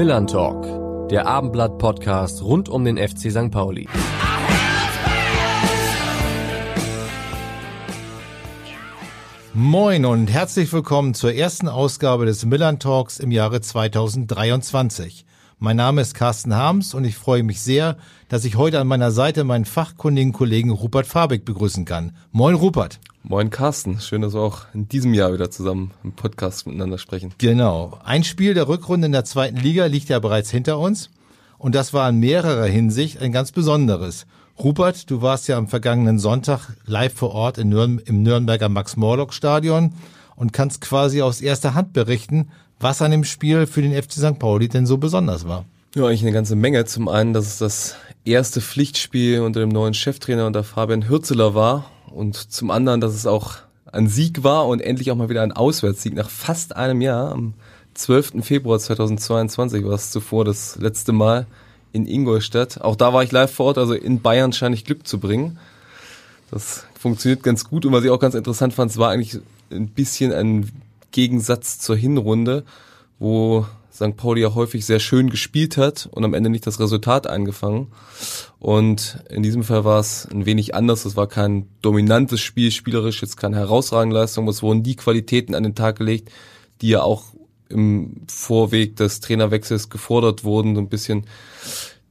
Millern Talk, der Abendblatt-Podcast rund um den FC St. Pauli. Moin und herzlich willkommen zur ersten Ausgabe des Millern Talks im Jahre 2023. Mein Name ist Carsten Harms und ich freue mich sehr, dass ich heute an meiner Seite meinen fachkundigen Kollegen Rupert Fabig begrüßen kann. Moin Rupert. Moin Carsten, schön, dass wir auch in diesem Jahr wieder zusammen im Podcast miteinander sprechen. Genau. Ein Spiel der Rückrunde in der zweiten Liga liegt ja bereits hinter uns und das war in mehrerer Hinsicht ein ganz besonderes. Rupert, du warst ja am vergangenen Sonntag live vor Ort Nürn im Nürnberger Max-Morlock-Stadion und kannst quasi aus erster Hand berichten, was an dem Spiel für den FC St. Pauli denn so besonders war. Ja, eigentlich eine ganze Menge. Zum einen, dass es das erste Pflichtspiel unter dem neuen Cheftrainer unter Fabian Hürzeler war und zum anderen, dass es auch ein Sieg war und endlich auch mal wieder ein Auswärtssieg nach fast einem Jahr. Am 12. Februar 2022 war es zuvor das letzte Mal in Ingolstadt. Auch da war ich live vor Ort, also in Bayern scheine ich Glück zu bringen. Das funktioniert ganz gut und was ich auch ganz interessant fand, es war eigentlich ein bisschen ein Gegensatz zur Hinrunde, wo St. Pauli ja häufig sehr schön gespielt hat und am Ende nicht das Resultat eingefangen. Und in diesem Fall war es ein wenig anders. Es war kein dominantes Spiel, spielerisch jetzt keine herausragende Leistung, es wurden die Qualitäten an den Tag gelegt, die ja auch im Vorweg des Trainerwechsels gefordert wurden, so ein bisschen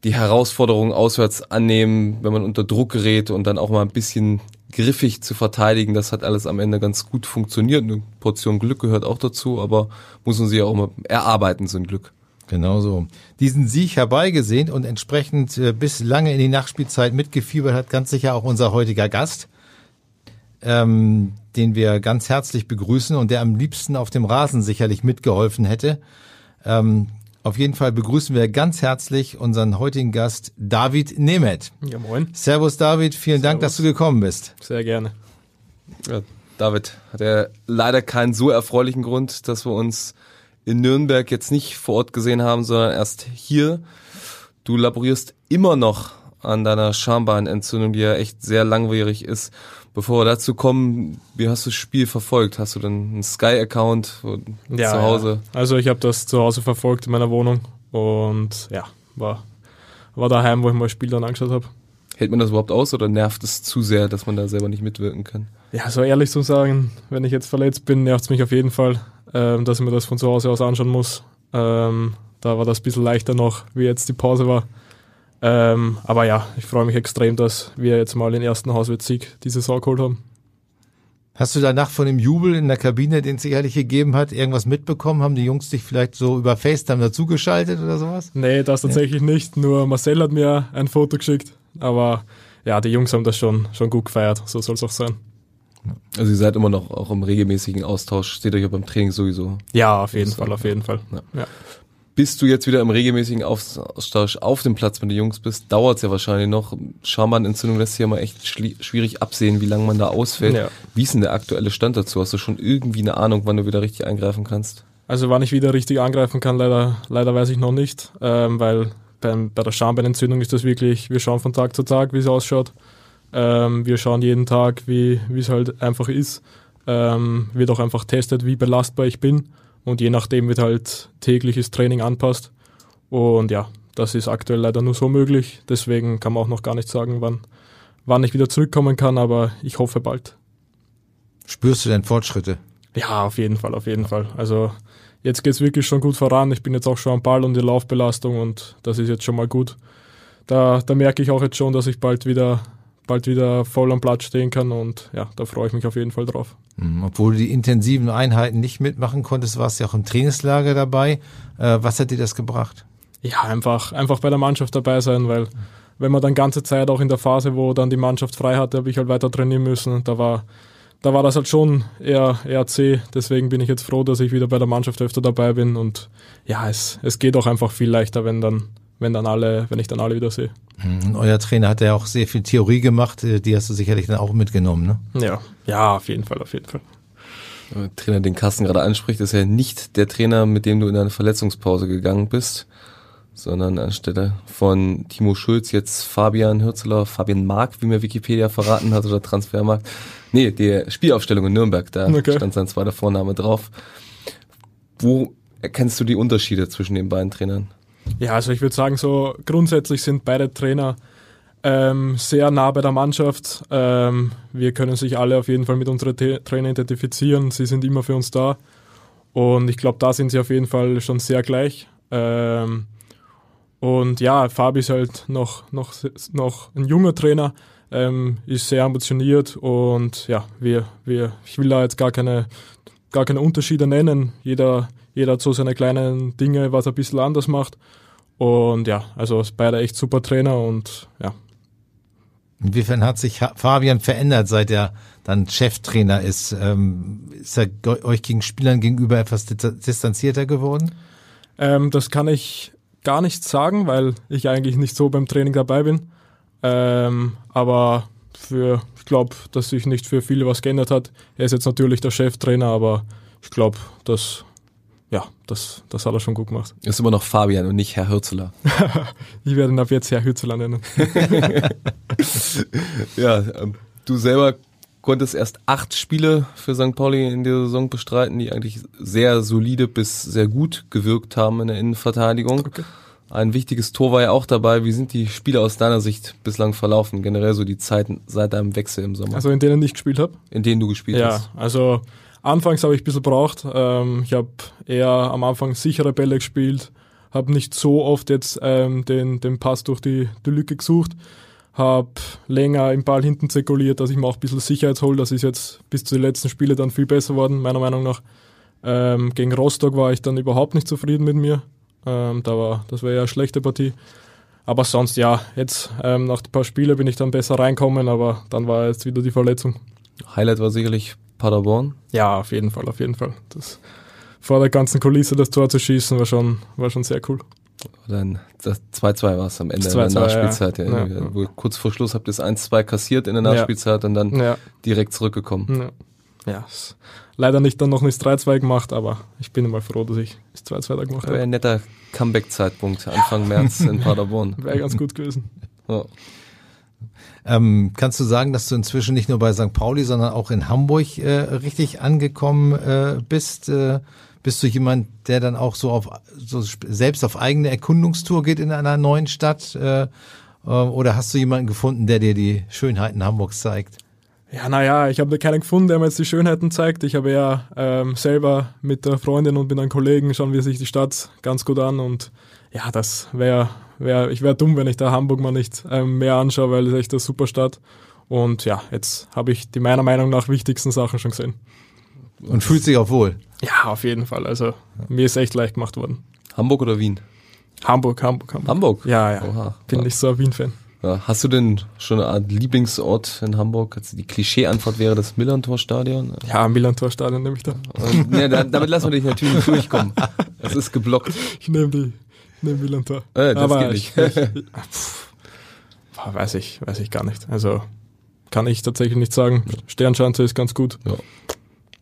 die Herausforderungen auswärts annehmen, wenn man unter Druck gerät und dann auch mal ein bisschen griffig zu verteidigen. Das hat alles am Ende ganz gut funktioniert. Eine Portion Glück gehört auch dazu, aber muss man sich ja auch mal erarbeiten, so ein Glück. Genau so. Diesen Sieg herbeigesehnt und entsprechend äh, bis lange in die Nachspielzeit mitgefiebert hat ganz sicher auch unser heutiger Gast, ähm, den wir ganz herzlich begrüßen und der am liebsten auf dem Rasen sicherlich mitgeholfen hätte. Ähm, auf jeden Fall begrüßen wir ganz herzlich unseren heutigen Gast David Nemeth. Ja, moin. Servus David, vielen Servus. Dank, dass du gekommen bist. Sehr gerne. Ja, David hat ja leider keinen so erfreulichen Grund, dass wir uns in Nürnberg jetzt nicht vor Ort gesehen haben, sondern erst hier. Du laborierst immer noch an deiner Schambeinentzündung, die ja echt sehr langwierig ist. Bevor wir dazu kommen, wie hast du das Spiel verfolgt? Hast du denn einen Sky-Account Ja, zu Hause? Ja. Also ich habe das zu Hause verfolgt in meiner Wohnung und ja, war, war daheim, wo ich mal das Spiel dann angeschaut habe. Hält man das überhaupt aus oder nervt es zu sehr, dass man da selber nicht mitwirken kann? Ja, so ehrlich zu sagen, wenn ich jetzt verletzt bin, nervt es mich auf jeden Fall, ähm, dass ich mir das von zu Hause aus anschauen muss. Ähm, da war das ein bisschen leichter noch, wie jetzt die Pause war. Ähm, aber ja, ich freue mich extrem, dass wir jetzt mal den ersten Hauswärtssieg die Saison geholt haben. Hast du danach von dem Jubel in der Kabine, den es sicherlich gegeben hat, irgendwas mitbekommen? Haben die Jungs dich vielleicht so über FaceTime dazugeschaltet oder sowas? Nee, das tatsächlich ja. nicht. Nur Marcel hat mir ein Foto geschickt. Aber ja, die Jungs haben das schon, schon gut gefeiert. So soll es auch sein. Also ihr seid immer noch auch im regelmäßigen Austausch, steht euch ja beim Training sowieso. Ja, auf jeden Fall, auf jeden Fall. Ja. Ja. Bis du jetzt wieder im regelmäßigen Austausch auf dem Platz mit den Jungs bist, dauert es ja wahrscheinlich noch. Schambeinentzündung lässt sich ja mal echt schwierig absehen, wie lange man da ausfällt. Ja. Wie ist denn der aktuelle Stand dazu? Hast du schon irgendwie eine Ahnung, wann du wieder richtig eingreifen kannst? Also wann ich wieder richtig angreifen kann, leider, leider weiß ich noch nicht, ähm, weil beim, bei der Schambeinentzündung ist das wirklich, wir schauen von Tag zu Tag, wie es ausschaut. Ähm, wir schauen jeden Tag, wie es halt einfach ist. Ähm, wird auch einfach testet, wie belastbar ich bin. Und je nachdem wird halt tägliches Training anpasst. Und ja, das ist aktuell leider nur so möglich. Deswegen kann man auch noch gar nicht sagen, wann, wann ich wieder zurückkommen kann, aber ich hoffe bald. Spürst du denn Fortschritte? Ja, auf jeden Fall, auf jeden Fall. Also jetzt geht es wirklich schon gut voran. Ich bin jetzt auch schon am Ball und die Laufbelastung und das ist jetzt schon mal gut. Da, da merke ich auch jetzt schon, dass ich bald wieder, bald wieder voll am Platz stehen kann und ja, da freue ich mich auf jeden Fall drauf. Obwohl du die intensiven Einheiten nicht mitmachen konntest, warst du ja auch im Trainingslager dabei. Äh, was hat dir das gebracht? Ja, einfach, einfach bei der Mannschaft dabei sein, weil wenn man dann ganze Zeit auch in der Phase, wo dann die Mannschaft frei hatte, habe ich halt weiter trainieren müssen. Da war, da war das halt schon eher, eher zäh. Deswegen bin ich jetzt froh, dass ich wieder bei der Mannschaft öfter dabei bin. Und ja, es, es geht auch einfach viel leichter, wenn dann, wenn dann alle, wenn ich dann alle wieder sehe. Und euer Trainer hat ja auch sehr viel Theorie gemacht, die hast du sicherlich dann auch mitgenommen, ne? Ja, ja, auf jeden Fall, auf jeden Fall. Der Trainer, den Carsten gerade anspricht, ist ja nicht der Trainer, mit dem du in eine Verletzungspause gegangen bist, sondern anstelle von Timo Schulz jetzt Fabian Hürzeler, Fabian Mark, wie mir Wikipedia verraten hat, oder Transfermarkt. Nee, die Spielaufstellung in Nürnberg, da okay. stand sein zweiter Vorname drauf. Wo erkennst du die Unterschiede zwischen den beiden Trainern? Ja, also ich würde sagen, so grundsätzlich sind beide Trainer ähm, sehr nah bei der Mannschaft. Ähm, wir können sich alle auf jeden Fall mit unseren Trainer identifizieren. Sie sind immer für uns da. Und ich glaube, da sind sie auf jeden Fall schon sehr gleich. Ähm, und ja, Fabi ist halt noch, noch, noch ein junger Trainer, ähm, ist sehr ambitioniert und ja, wir, wir, ich will da jetzt gar keine, gar keine Unterschiede nennen. Jeder, jeder hat so seine kleinen Dinge, was er ein bisschen anders macht. Und ja, also beide echt super Trainer und ja. Inwiefern hat sich Fabian verändert, seit er dann Cheftrainer ist? Ähm, ist er euch gegen Spielern gegenüber etwas distanzierter geworden? Ähm, das kann ich gar nicht sagen, weil ich eigentlich nicht so beim Training dabei bin. Ähm, aber für, ich glaube, dass sich nicht für viele was geändert hat. Er ist jetzt natürlich der Cheftrainer, aber ich glaube, dass ja, das, das hat er schon gut gemacht. Ist immer noch Fabian und nicht Herr Hürzeler. ich werde ihn ab jetzt Herr Hürzeler nennen. ja, ähm, du selber konntest erst acht Spiele für St. Pauli in der Saison bestreiten, die eigentlich sehr solide bis sehr gut gewirkt haben in der Innenverteidigung. Okay. Ein wichtiges Tor war ja auch dabei. Wie sind die Spiele aus deiner Sicht bislang verlaufen? Generell so die Zeiten seit deinem Wechsel im Sommer? Also in denen ich gespielt habe? In denen du gespielt ja, hast. Ja, also anfangs habe ich ein bisschen braucht. Ähm, ich habe eher am Anfang sichere Bälle gespielt, habe nicht so oft jetzt ähm, den, den Pass durch die, die Lücke gesucht habe länger im Ball hinten zirkuliert, dass ich mir auch ein bisschen Sicherheit hole. Das ist jetzt bis zu den letzten Spielen dann viel besser worden, meiner Meinung nach. Ähm, gegen Rostock war ich dann überhaupt nicht zufrieden mit mir. Ähm, da war, das war ja eine schlechte Partie. Aber sonst ja, jetzt ähm, nach ein paar Spielen bin ich dann besser reinkommen, aber dann war jetzt wieder die Verletzung. Highlight war sicherlich Paderborn. Ja, auf jeden Fall, auf jeden Fall. Das, vor der ganzen Kulisse das Tor zu schießen war schon, war schon sehr cool. Dann das 2-2 war es am Ende 2 -2, der Nachspielzeit. Ja. Ja, ja. Kurz vor Schluss habt ihr das 1-2 kassiert in der Nachspielzeit und dann direkt zurückgekommen. Ja, leider nicht dann noch nicht 3-2 gemacht, aber ich bin immer froh, dass ich das 2-2 da gemacht habe. Ein netter Comeback-Zeitpunkt, Anfang März in Paderborn. Wäre ganz gut gewesen. Ähm, kannst du sagen, dass du inzwischen nicht nur bei St. Pauli, sondern auch in Hamburg äh, richtig angekommen äh, bist? Äh, bist du jemand, der dann auch so auf so selbst auf eigene Erkundungstour geht in einer neuen Stadt? Äh, äh, oder hast du jemanden gefunden, der dir die Schönheiten Hamburgs zeigt? Ja, naja, ich habe keinen gefunden, der mir jetzt die Schönheiten zeigt. Ich habe ja ähm, selber mit der Freundin und mit einem Kollegen schauen wir sich die Stadt ganz gut an und ja, das wäre, wär, ich wäre dumm, wenn ich da Hamburg mal nicht ähm, mehr anschaue, weil es echt eine super Stadt. Und ja, jetzt habe ich die meiner Meinung nach wichtigsten Sachen schon gesehen. Und fühlt sich auch wohl? Ja, auf jeden Fall. Also mir ist echt leicht gemacht worden. Hamburg oder Wien? Hamburg, Hamburg, Hamburg. Hamburg? Ja, ja. Oha. Bin nicht so ein Wien-Fan. Ja. Hast du denn schon eine Art Lieblingsort in Hamburg? Also die Klischee-Antwort wäre das Millantor-Stadion? Ja, Millantor-Stadion nehme ich da. Und, ne, damit lassen wir dich natürlich nicht durchkommen. Es ist geblockt. Ich nehme die, ich nehme Millantor. Äh, das Aber geht nicht. Ich, ich, pff, weiß ich, weiß ich gar nicht. Also kann ich tatsächlich nicht sagen. Sternschanze ist ganz gut. Ja.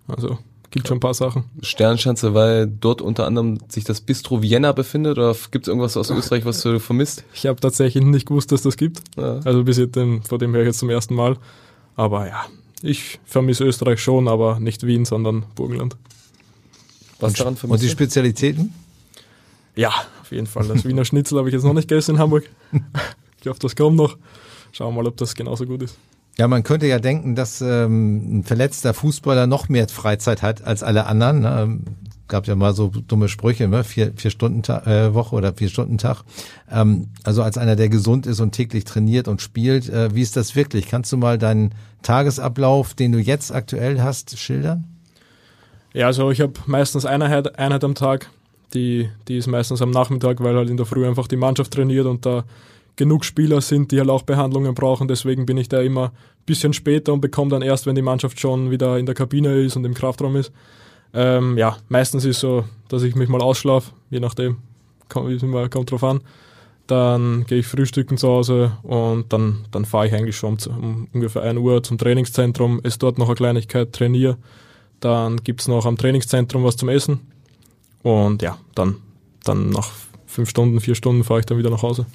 Also Gibt schon ein paar Sachen. Sternschanze, weil dort unter anderem sich das Bistro Vienna befindet oder gibt es irgendwas aus Österreich, was du vermisst? Ich habe tatsächlich nicht gewusst, dass das gibt. Ja. Also bis jetzt, vor dem höre ich jetzt zum ersten Mal. Aber ja, ich vermisse Österreich schon, aber nicht Wien, sondern Burgenland. Was und, daran vermisst Und die Spezialitäten? Ja, auf jeden Fall. Das Wiener Schnitzel habe ich jetzt noch nicht gegessen in Hamburg. ich hoffe, das kommt noch. Schauen wir mal, ob das genauso gut ist. Ja, man könnte ja denken, dass ähm, ein verletzter Fußballer noch mehr Freizeit hat als alle anderen. Ne? Ähm, gab ja mal so dumme Sprüche, ne? vier, vier Stunden äh, Woche oder vier Stunden Tag. Ähm, also als einer, der gesund ist und täglich trainiert und spielt, äh, wie ist das wirklich? Kannst du mal deinen Tagesablauf, den du jetzt aktuell hast, schildern? Ja, also ich habe meistens eine Einheit, Einheit am Tag. Die, die ist meistens am Nachmittag, weil halt in der Früh einfach die Mannschaft trainiert und da genug Spieler sind, die halt auch Behandlungen brauchen. Deswegen bin ich da immer ein bisschen später und bekomme dann erst, wenn die Mannschaft schon wieder in der Kabine ist und im Kraftraum ist. Ähm, ja, meistens ist es so, dass ich mich mal ausschlafe, je nachdem, kommt, kommt drauf an. Dann gehe ich frühstücken zu Hause und dann, dann fahre ich eigentlich schon um, um ungefähr 1 Uhr zum Trainingszentrum, esse dort noch eine Kleinigkeit, trainiere. Dann gibt es noch am Trainingszentrum was zum Essen. Und ja, dann, dann nach fünf Stunden, vier Stunden fahre ich dann wieder nach Hause.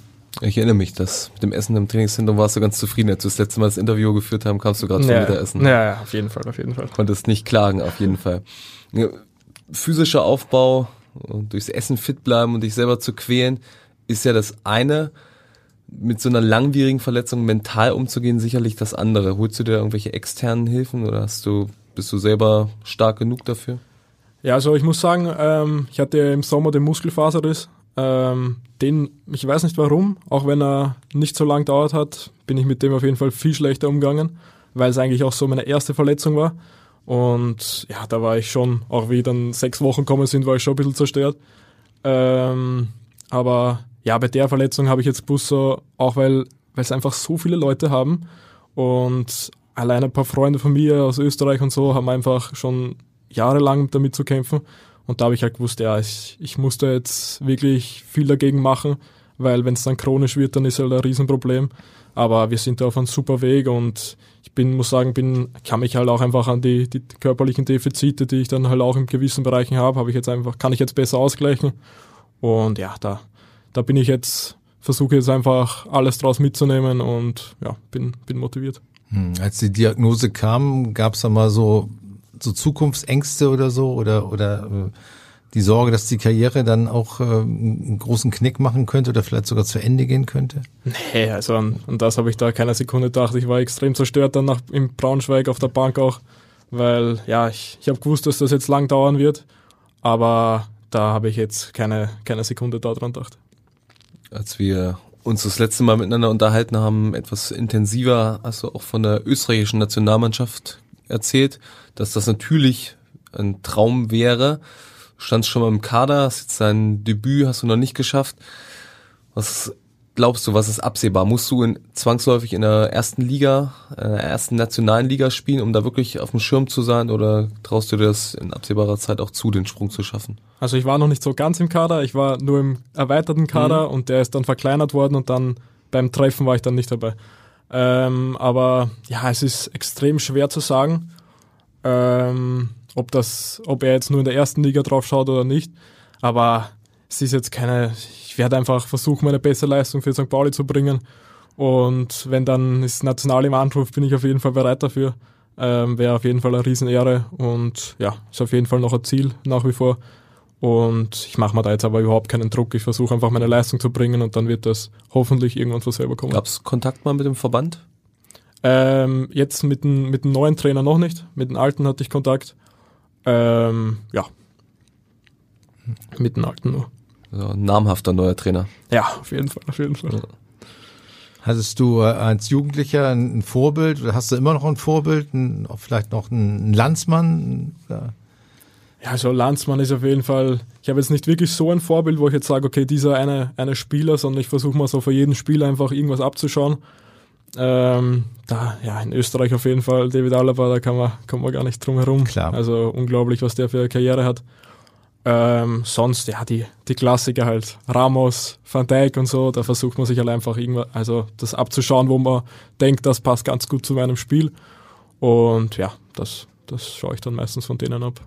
Ich erinnere mich, dass mit dem Essen im Trainingszentrum warst du ganz zufrieden. Als wir das letzte Mal das Interview geführt haben, kamst du gerade ja, schon wieder essen. Ja, ja, auf jeden Fall, auf jeden Fall. Konntest nicht klagen, auf jeden Fall. Physischer Aufbau, durchs Essen fit bleiben und dich selber zu quälen. ist ja das eine, mit so einer langwierigen Verletzung mental umzugehen, sicherlich das andere. Holst du dir irgendwelche externen Hilfen oder hast du, bist du selber stark genug dafür? Ja, also ich muss sagen, ähm, ich hatte im Sommer den Muskelfaserriss. Ähm, den, ich weiß nicht warum, auch wenn er nicht so lang dauert hat, bin ich mit dem auf jeden Fall viel schlechter umgegangen, weil es eigentlich auch so meine erste Verletzung war. Und ja, da war ich schon, auch wie dann sechs Wochen gekommen sind, war ich schon ein bisschen zerstört. Ähm, aber ja, bei der Verletzung habe ich jetzt gewusst, so, auch weil es einfach so viele Leute haben und allein ein paar Freunde von mir aus Österreich und so haben einfach schon jahrelang damit zu kämpfen. Und da habe ich halt gewusst, ja, ich, ich muss da jetzt wirklich viel dagegen machen, weil wenn es dann chronisch wird, dann ist halt ein Riesenproblem. Aber wir sind da auf einem super Weg und ich bin, muss sagen, bin, kann mich halt auch einfach an die, die körperlichen Defizite, die ich dann halt auch in gewissen Bereichen habe, habe ich jetzt einfach, kann ich jetzt besser ausgleichen. Und ja, da, da bin ich jetzt, versuche jetzt einfach alles draus mitzunehmen und ja, bin, bin motiviert. Hm, als die Diagnose kam, gab es da mal so, so Zukunftsängste oder so oder, oder äh, die Sorge, dass die Karriere dann auch äh, einen großen Knick machen könnte oder vielleicht sogar zu Ende gehen könnte? Nee, also an, an das habe ich da keine Sekunde gedacht. Ich war extrem zerstört dann nach, im Braunschweig auf der Bank auch, weil ja, ich, ich habe gewusst, dass das jetzt lang dauern wird, aber da habe ich jetzt keine, keine Sekunde daran gedacht. Als wir uns das letzte Mal miteinander unterhalten haben, etwas intensiver, hast du auch von der österreichischen Nationalmannschaft erzählt, dass das natürlich ein Traum wäre standst schon mal im Kader, hast jetzt dein Debüt, hast du noch nicht geschafft. Was glaubst du, was ist absehbar? Musst du in, zwangsläufig in der ersten Liga, äh, der ersten nationalen Liga spielen, um da wirklich auf dem Schirm zu sein oder traust du dir das in absehbarer Zeit auch zu, den Sprung zu schaffen? Also ich war noch nicht so ganz im Kader, ich war nur im erweiterten Kader mhm. und der ist dann verkleinert worden und dann beim Treffen war ich dann nicht dabei. Ähm, aber ja, es ist extrem schwer zu sagen. Ähm, ob das, ob er jetzt nur in der ersten Liga drauf schaut oder nicht. Aber es ist jetzt keine, ich werde einfach versuchen, meine beste Leistung für St. Pauli zu bringen. Und wenn dann das National im Anruf, bin ich auf jeden Fall bereit dafür. Ähm, Wäre auf jeden Fall eine Riesenehre und ja, ist auf jeden Fall noch ein Ziel nach wie vor. Und ich mache mir da jetzt aber überhaupt keinen Druck. Ich versuche einfach meine Leistung zu bringen und dann wird das hoffentlich irgendwann von selber kommen. Gab es Kontakt mal mit dem Verband? Ähm, jetzt mit dem, mit dem neuen Trainer noch nicht. Mit dem alten hatte ich Kontakt. Ähm, ja. Mit dem alten nur. Also ein namhafter neuer Trainer. Ja, auf jeden Fall, auf jeden Fall. Ja. Hattest du äh, als Jugendlicher ein Vorbild oder hast du immer noch ein Vorbild, ein, vielleicht noch einen Landsmann? Ja, also Landsmann ist auf jeden Fall, ich habe jetzt nicht wirklich so ein Vorbild, wo ich jetzt sage, okay, dieser eine, eine Spieler, sondern ich versuche mal so für jeden Spieler einfach irgendwas abzuschauen. Ähm, da, ja, in Österreich auf jeden Fall, David Alaba, da kann man, kommt man gar nicht drum herum. Klar. Also unglaublich, was der für eine Karriere hat. Ähm, sonst, ja, die, die Klassiker halt. Ramos, Van Dijk und so, da versucht man sich halt einfach irgendwas, also das abzuschauen, wo man denkt, das passt ganz gut zu meinem Spiel. Und ja, das, das schaue ich dann meistens von denen ab.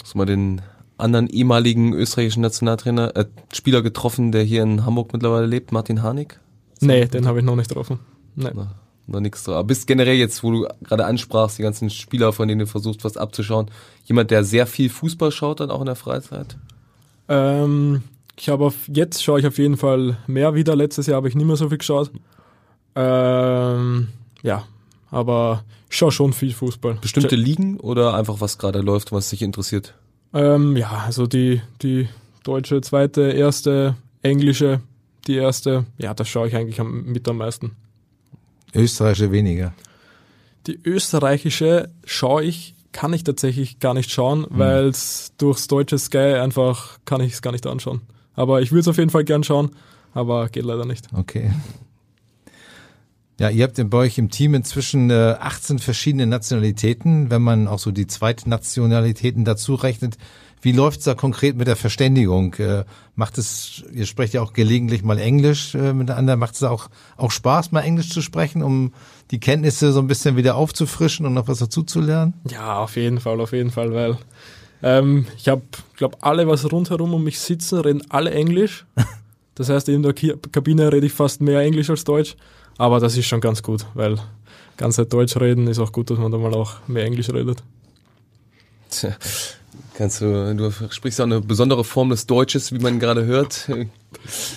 Hast du mal den anderen ehemaligen österreichischen Nationaltrainer, äh, Spieler getroffen, der hier in Hamburg mittlerweile lebt, Martin Harnik? Nee, den habe ich noch nicht getroffen. Nee. Na, noch nichts drauf. Aber bist generell jetzt, wo du gerade ansprachst, die ganzen Spieler, von denen du versuchst, was abzuschauen, jemand, der sehr viel Fußball schaut, dann auch in der Freizeit? Ähm, ich habe auf, jetzt schaue ich auf jeden Fall mehr wieder. Letztes Jahr habe ich nicht mehr so viel geschaut. Ähm, ja, aber ich schaue schon viel Fußball. Bestimmte Ligen oder einfach was gerade läuft, was dich interessiert? Ähm, ja, also die, die deutsche zweite, erste, englische, die erste, ja, das schaue ich eigentlich am, mit am meisten. Österreichische weniger. Die österreichische schaue ich, kann ich tatsächlich gar nicht schauen, mhm. weil es durchs deutsche Sky einfach kann ich es gar nicht anschauen. Aber ich würde es auf jeden Fall gern schauen, aber geht leider nicht. Okay. Ja, ihr habt bei euch im Team inzwischen äh, 18 verschiedene Nationalitäten. Wenn man auch so die Zweitnationalitäten dazu rechnet, wie läuft's da konkret mit der Verständigung? Äh, macht es, ihr sprecht ja auch gelegentlich mal Englisch äh, miteinander, macht es auch, auch Spaß, mal Englisch zu sprechen, um die Kenntnisse so ein bisschen wieder aufzufrischen und noch was dazu zu lernen? Ja, auf jeden Fall, auf jeden Fall, weil ähm, ich habe, glaube alle, was rundherum um mich sitzen, reden alle Englisch. Das heißt, in der Kabine rede ich fast mehr Englisch als Deutsch, aber das ist schon ganz gut, weil ganz Deutsch reden ist auch gut, dass man da mal auch mehr Englisch redet. Tja Kannst du, du sprichst auch eine besondere Form des Deutsches, wie man gerade hört.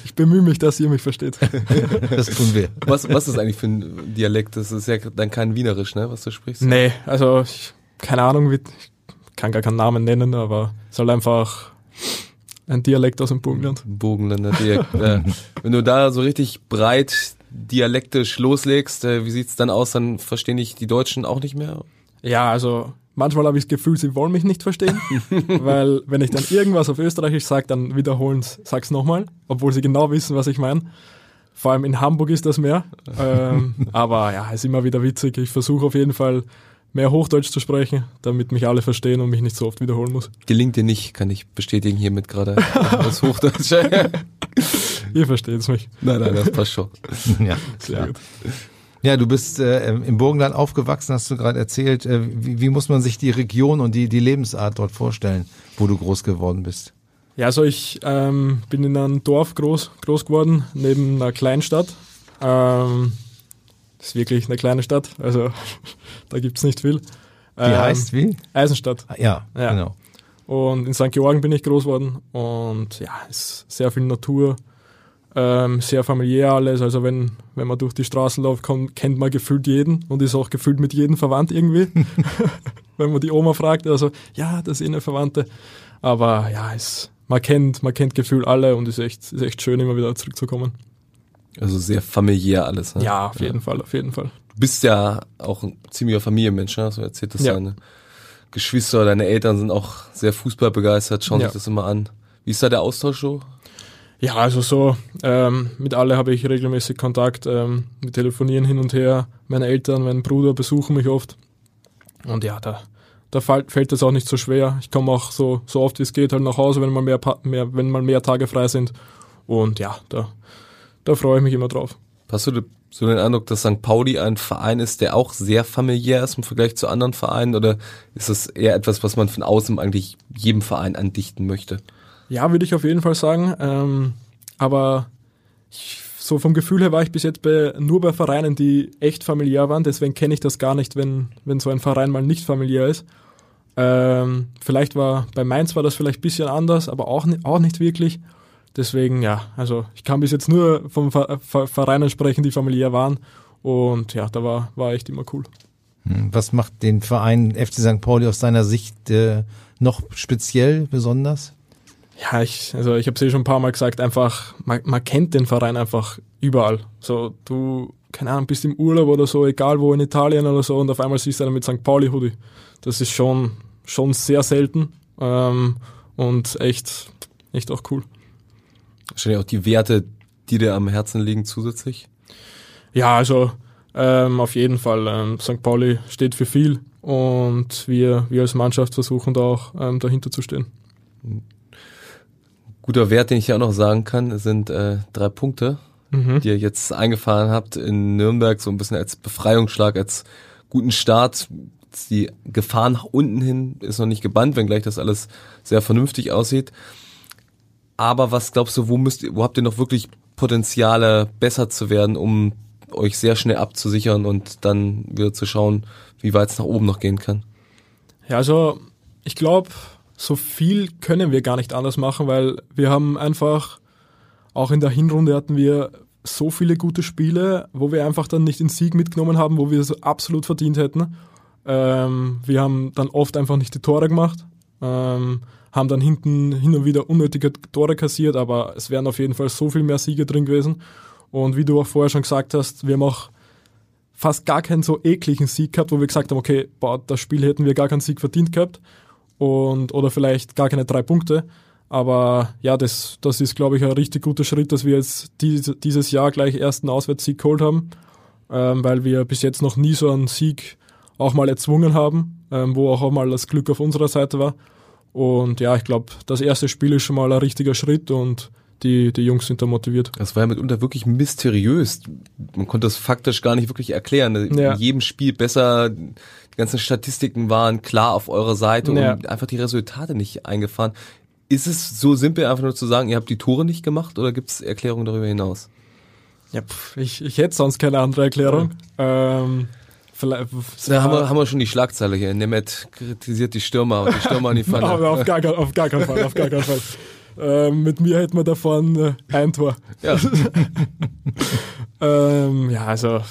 Ich bemühe mich, dass ihr mich versteht. Das tun wir. Was, was ist eigentlich für ein Dialekt? Das ist ja dann kein Wienerisch, ne, was du sprichst? Nee, also ich, keine Ahnung, wie, ich kann gar keinen Namen nennen, aber es soll einfach ein Dialekt aus dem Burgenland. Burgenländer Dialekt. ja. Wenn du da so richtig breit dialektisch loslegst, äh, wie sieht's dann aus? Dann verstehen dich die Deutschen auch nicht mehr? Ja, also manchmal habe ich das Gefühl, sie wollen mich nicht verstehen, weil wenn ich dann irgendwas auf Österreichisch sage, dann wiederholen sie, sag's nochmal, obwohl sie genau wissen, was ich meine. Vor allem in Hamburg ist das mehr. Ähm, aber ja, ist immer wieder witzig. Ich versuche auf jeden Fall mehr Hochdeutsch zu sprechen, damit mich alle verstehen und mich nicht so oft wiederholen muss. Gelingt dir nicht, kann ich bestätigen hiermit gerade das Hochdeutsch. Ihr versteht's mich. nein, nein, das passt schon. Ja, Sehr klar. gut. Ja, du bist äh, im Burgenland aufgewachsen, hast du gerade erzählt. Äh, wie, wie muss man sich die Region und die, die Lebensart dort vorstellen, wo du groß geworden bist? Ja, also ich ähm, bin in einem Dorf groß, groß geworden, neben einer Kleinstadt. Ähm, ist wirklich eine kleine Stadt, also da gibt's nicht viel. Die heißt wie? Eisenstadt. Ah, Ja, Ja. genau. Und in St. Georgen bin ich groß geworden und ja, es ist sehr viel Natur, ähm, sehr familiär alles. Also wenn, wenn man durch die Straßen läuft, kommt, kennt man gefühlt jeden und ist auch gefühlt mit jedem verwandt irgendwie. wenn man die Oma fragt, also ja, das ist eine Verwandte. Aber ja, es, man kennt, man kennt gefühlt alle und ist echt, ist echt schön, immer wieder zurückzukommen. Also sehr familiär alles. Ne? Ja, auf jeden Fall, auf jeden Fall. Du bist ja auch ein ziemlicher Familienmensch, ne? So erzählt das Ja. deine Geschwister, deine Eltern sind auch sehr fußballbegeistert, schauen Ja. sich das immer an. Wie ist da der Austausch so? Ja, also so, ähm, mit alle habe ich regelmäßig Kontakt. Ähm, wir telefonieren hin und her. Meine Eltern, mein Bruder besuchen mich oft. Und ja, da, da fällt, das auch nicht so schwer. Ich komme auch so, so oft wie es geht halt nach Hause, wenn mal mehr, mehr, wenn mal mehr Tage frei sind. Und ja, da, da freue ich mich immer drauf. Hast du so den Eindruck, dass St. Pauli ein Verein ist, der auch sehr familiär ist im Vergleich zu anderen Vereinen? Oder ist das eher etwas, was man von außen eigentlich jedem Verein andichten möchte? Ja, würde ich auf jeden Fall sagen. Ähm, aber ich, so vom Gefühl her war ich bis jetzt bei, nur bei Vereinen, die echt familiär waren. Deswegen kenne ich das gar nicht, wenn, wenn so ein Verein mal nicht familiär ist. Ähm, vielleicht war bei Mainz war das vielleicht ein bisschen anders, aber auch, auch nicht wirklich. Deswegen, ja, also ich kann bis jetzt nur von Ver Ver Vereinen sprechen, die familiär waren. Und ja, da war, war echt immer cool. Hm, Was macht den Verein FC St. Pauli aus deiner Sicht äh, noch speziell, besonders? Ja, ich, also ich habe es eh schon ein paar Mal gesagt, einfach, man, man kennt den Verein einfach überall. So, du, keine Ahnung, bist im Urlaub oder so, egal wo in Italien oder so, und auf einmal siehst du einen mit St. Pauli-Hoodie. Das ist schon, schon sehr selten ähm, und echt, echt auch cool. Wahrscheinlich auch die Werte, die dir am Herzen liegen zusätzlich. Ja, also ähm, auf jeden Fall, ähm, St. Pauli steht für viel und wir, wir als Mannschaft versuchen da auch ähm, dahinter zu stehen. Guter Wert, den ich ja auch noch sagen kann, sind äh, drei Punkte, Mhm. die ihr jetzt eingefahren habt in Nürnberg, so ein bisschen als Befreiungsschlag, als guten Start. Die Gefahr nach unten hin ist noch nicht gebannt, wenngleich das alles sehr vernünftig aussieht. Aber was glaubst du, wo müsst wo habt ihr noch wirklich Potenziale, besser zu werden, um euch sehr schnell abzusichern und dann wieder zu schauen, wie weit es nach oben noch gehen kann? Ja, also ich glaube, so viel können wir gar nicht anders machen, weil wir haben einfach, auch in der Hinrunde hatten wir so viele gute Spiele, wo wir einfach dann nicht den Sieg mitgenommen haben, wo wir es absolut verdient hätten. Ähm, wir haben dann oft einfach nicht die Tore gemacht, ähm, haben dann hinten hin und wieder unnötige Tore kassiert, aber es wären auf jeden Fall so viel mehr Siege drin gewesen. Und wie du auch vorher schon gesagt hast, wir haben auch fast gar keinen so ekligen Sieg gehabt, wo wir gesagt haben, okay, boah, das Spiel hätten wir gar keinen Sieg verdient gehabt und oder vielleicht gar keine drei Punkte. Aber ja, das, das ist, glaube ich, ein richtig guter Schritt, dass wir jetzt diese, dieses Jahr gleich ersten Auswärtssieg geholt haben, ähm, weil wir bis jetzt noch nie so einen Sieg auch mal erzwungen haben, ähm, wo auch mal das Glück auf unserer Seite war. Und ja, ich glaube, das erste Spiel ist schon mal ein richtiger Schritt und die, die Jungs sind da motiviert. Das war ja mitunter wirklich mysteriös. Man konnte das faktisch gar nicht wirklich erklären. Ja. In jedem Spiel besser, die ganzen Statistiken waren klar auf eurer Seite Ja. und einfach die Resultate nicht eingefahren. Ist es so simpel, einfach nur zu sagen, ihr habt die Tore nicht gemacht oder gibt es Erklärungen darüber hinaus? Ja, pff, ich, ich hätte sonst keine andere Erklärung. Ähm, vielleicht, Da haben wir, haben wir schon die Schlagzeile hier. Nemeth kritisiert die Stürmer und die Stürmer an die Pfanne. Aber auf gar, auf gar keinen Fall, auf gar keinen Fall. Ähm, mit mir hätten wir davon äh, ein Tor. Ja. Ähm, ja, also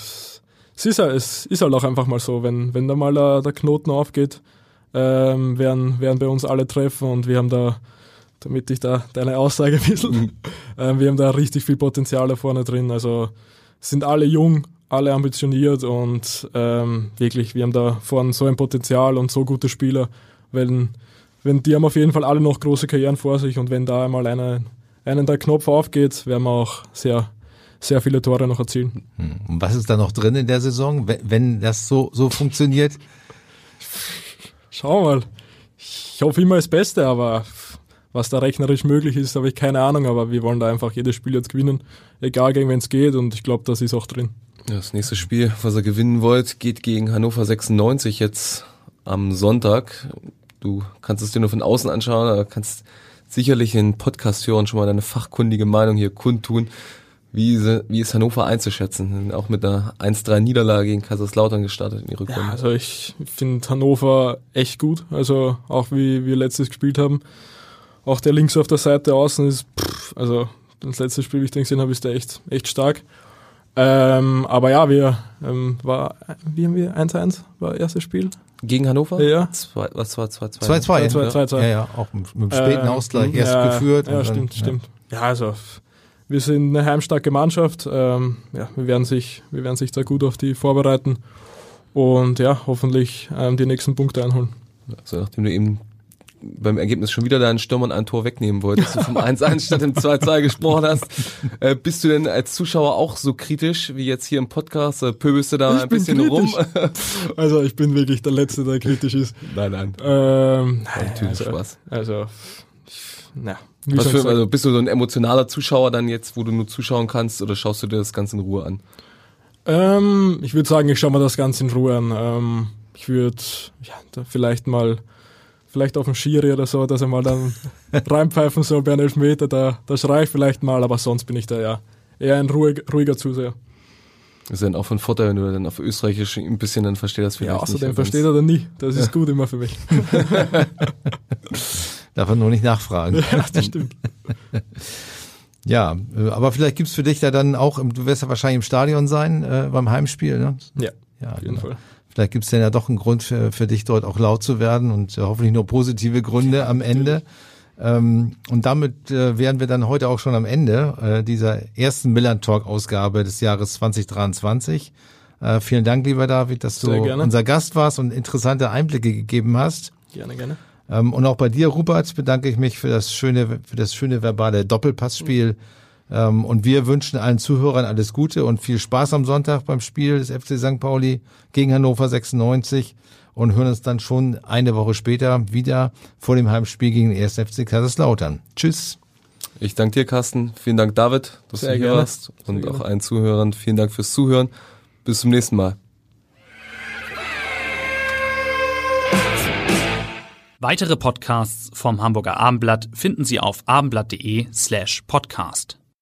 es ist, halt, es ist halt auch einfach mal so, wenn, wenn da mal der, der Knoten aufgeht, ähm, werden, werden bei uns alle treffen und wir haben da, damit ich da deine Aussage ein bisschen, ähm, wir haben da richtig viel Potenzial da vorne drin. Also sind alle jung, alle ambitioniert und ähm, wirklich, wir haben da vorne so ein Potenzial und so gute Spieler, wenn, wenn die haben auf jeden Fall alle noch große Karrieren vor sich und wenn da einmal eine, einen der Knopf aufgeht, werden wir auch sehr, sehr viele Tore noch erzielen. Und was ist da noch drin in der Saison, wenn, wenn das so, so funktioniert? Schau mal. Ich hoffe immer das Beste, aber was da rechnerisch möglich ist, habe ich keine Ahnung. Aber wir wollen da einfach jedes Spiel jetzt gewinnen, egal gegen wen es geht. Und ich glaube, das ist auch drin. Das nächste Spiel, was ihr gewinnen wollt, geht gegen Hannover 96 jetzt am Sonntag. Du kannst es dir nur von außen anschauen, aber kannst sicherlich in Podcast hören schon mal deine fachkundige Meinung hier kundtun. Wie, wie ist Hannover einzuschätzen? Auch mit einer 1-3 Niederlage gegen Kaiserslautern gestartet in die Rückrunde. Ja, also ich finde Hannover echt gut. Also auch wie wir letztes gespielt haben. Auch der links auf der Seite außen ist, pff, also das letzte Spiel, wie ich den gesehen habe, ist der echt, echt stark. Ähm, aber ja, wir ähm, war, wie haben wir 1-1 war erstes Spiel? Gegen Hannover? Ja. Zwei, was war 2-2? 2-2. 2-2. Ja, ja, auch mit, mit dem späten Ähm, Ausgleich erst ja, geführt. Ja, und dann- stimmt, stimmt. Ja, also wir sind eine heimstarke Mannschaft. Ähm, ja, wir werden sich, wir werden sich da gut auf die vorbereiten und ja, hoffentlich ähm, die nächsten Punkte einholen. Also nachdem du eben beim Ergebnis schon wieder deinen Stürmer ein Tor wegnehmen wolltest, du vom 1-1 statt dem 2-2 gesprochen hast, äh, bist du denn als Zuschauer auch so kritisch wie jetzt hier im Podcast? Äh, pöbelst du da Ich ein bisschen rum? Also ich bin wirklich der Letzte, der kritisch ist. nein, nein. Ähm, Natürlich also, Spaß. Also, na, Was für, also bist du so ein emotionaler Zuschauer dann jetzt, wo du nur zuschauen kannst oder schaust du dir das Ganze in Ruhe an? Ähm, ich würde sagen, ich schaue mir das Ganze in Ruhe an. Ähm, ich würde ja, vielleicht mal, vielleicht auf dem Schiri oder so, dass er mal dann reinpfeifen soll bei einem Elfmeter, da, da schreie ich vielleicht mal, aber sonst bin ich da ja eher ein ruhig, ruhiger Zuseher. Das ist dann auch von Vorteil, wenn du dann auf Österreichisch ein bisschen dann verstehst das vielleicht Ja, außerdem nicht. versteht er dann nie. Das ist gut immer für mich. Darf er nur nicht nachfragen. ja, das stimmt. Ja, äh, aber vielleicht gibt's für dich da dann auch, du wirst ja wahrscheinlich im Stadion sein äh, beim Heimspiel, ne? Ja, Ja, auf jeden genau. Fall. Vielleicht gibt's dann ja doch einen Grund für, für dich dort auch laut zu werden und äh, hoffentlich nur positive Gründe am Ende. Ähm, und damit äh, wären wir dann heute auch schon am Ende äh, dieser ersten Millern Talk Ausgabe des Jahres 2023. Äh, vielen Dank, lieber David, dass du unser Gast warst und interessante Einblicke gegeben hast. Gerne, gerne. Ähm, und auch bei dir, Rupert, bedanke ich mich für das schöne, für das schöne verbale Doppelpassspiel. Ähm, und wir wünschen allen Zuhörern alles Gute und viel Spaß am Sonntag beim Spiel des FC St. Pauli gegen Hannover 96 und hören uns dann schon eine Woche später wieder vor dem Heimspiel gegen den 1. FC Kaiserslautern. Tschüss. Ich danke dir, Carsten. Vielen Dank, David, dass Sehr du hier gerne. warst. Und Sehr auch gerne. allen Zuhörern vielen Dank fürs Zuhören. Bis zum nächsten Mal. Weitere Podcasts vom Hamburger Abendblatt finden Sie auf abendblatt.de slash podcast.